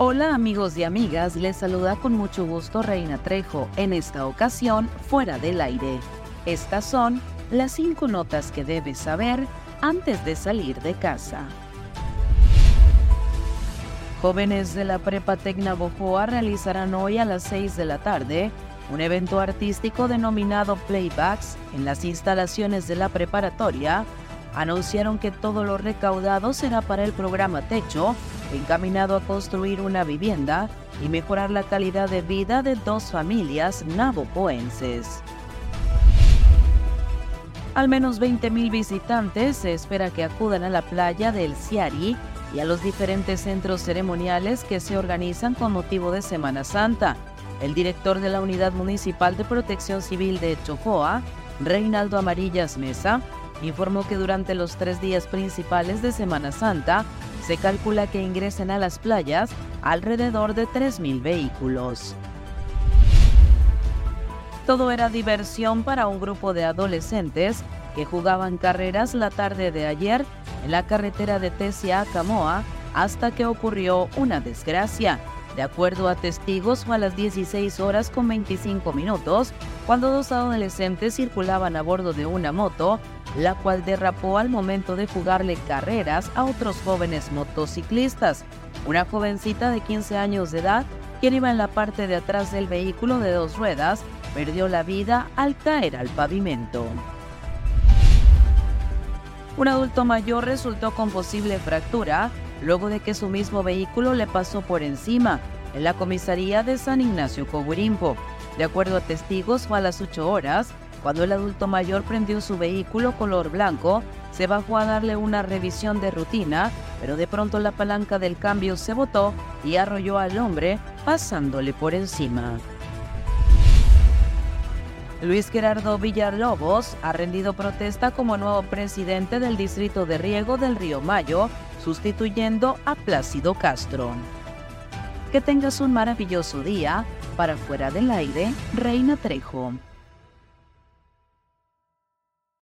Hola amigos y amigas, les saluda con mucho gusto Reina Trejo, en esta ocasión fuera del aire. Estas son las cinco notas que debes saber antes de salir de casa. Jóvenes de la Prepa Tecna Bojoa realizarán hoy a las 6 de la tarde un evento artístico denominado Playbacks en las instalaciones de la preparatoria. Anunciaron que todo lo recaudado será para el programa Techo, encaminado a construir una vivienda y mejorar la calidad de vida de dos familias navopoenses. Al menos 20.000 visitantes se espera que acudan a la playa del Ciari y a los diferentes centros ceremoniales que se organizan con motivo de Semana Santa. El director de la Unidad Municipal de Protección Civil de Chofoa, Reinaldo Amarillas Mesa, informó que durante los tres días principales de Semana Santa se calcula que ingresen a las playas alrededor de 3.000 vehículos. Todo era diversión para un grupo de adolescentes que jugaban carreras la tarde de ayer en la carretera de Tesia a Camoa hasta que ocurrió una desgracia. De acuerdo a testigos, fue a las 16 horas con 25 minutos cuando dos adolescentes circulaban a bordo de una moto, la cual derrapó al momento de jugarle carreras a otros jóvenes motociclistas. Una jovencita de 15 años de edad, quien iba en la parte de atrás del vehículo de dos ruedas, perdió la vida al caer al pavimento. Un adulto mayor resultó con posible fractura luego de que su mismo vehículo le pasó por encima en la comisaría de San Ignacio Cogurimpo. De acuerdo a testigos, fue a las 8 horas cuando el adulto mayor prendió su vehículo color blanco, se bajó a darle una revisión de rutina, pero de pronto la palanca del cambio se botó y arrolló al hombre pasándole por encima. Luis Gerardo Villalobos ha rendido protesta como nuevo presidente del Distrito de Riego del Río Mayo, sustituyendo a Plácido Castro. Que tengas un maravilloso día. Para fuera del aire, Reina Trejo.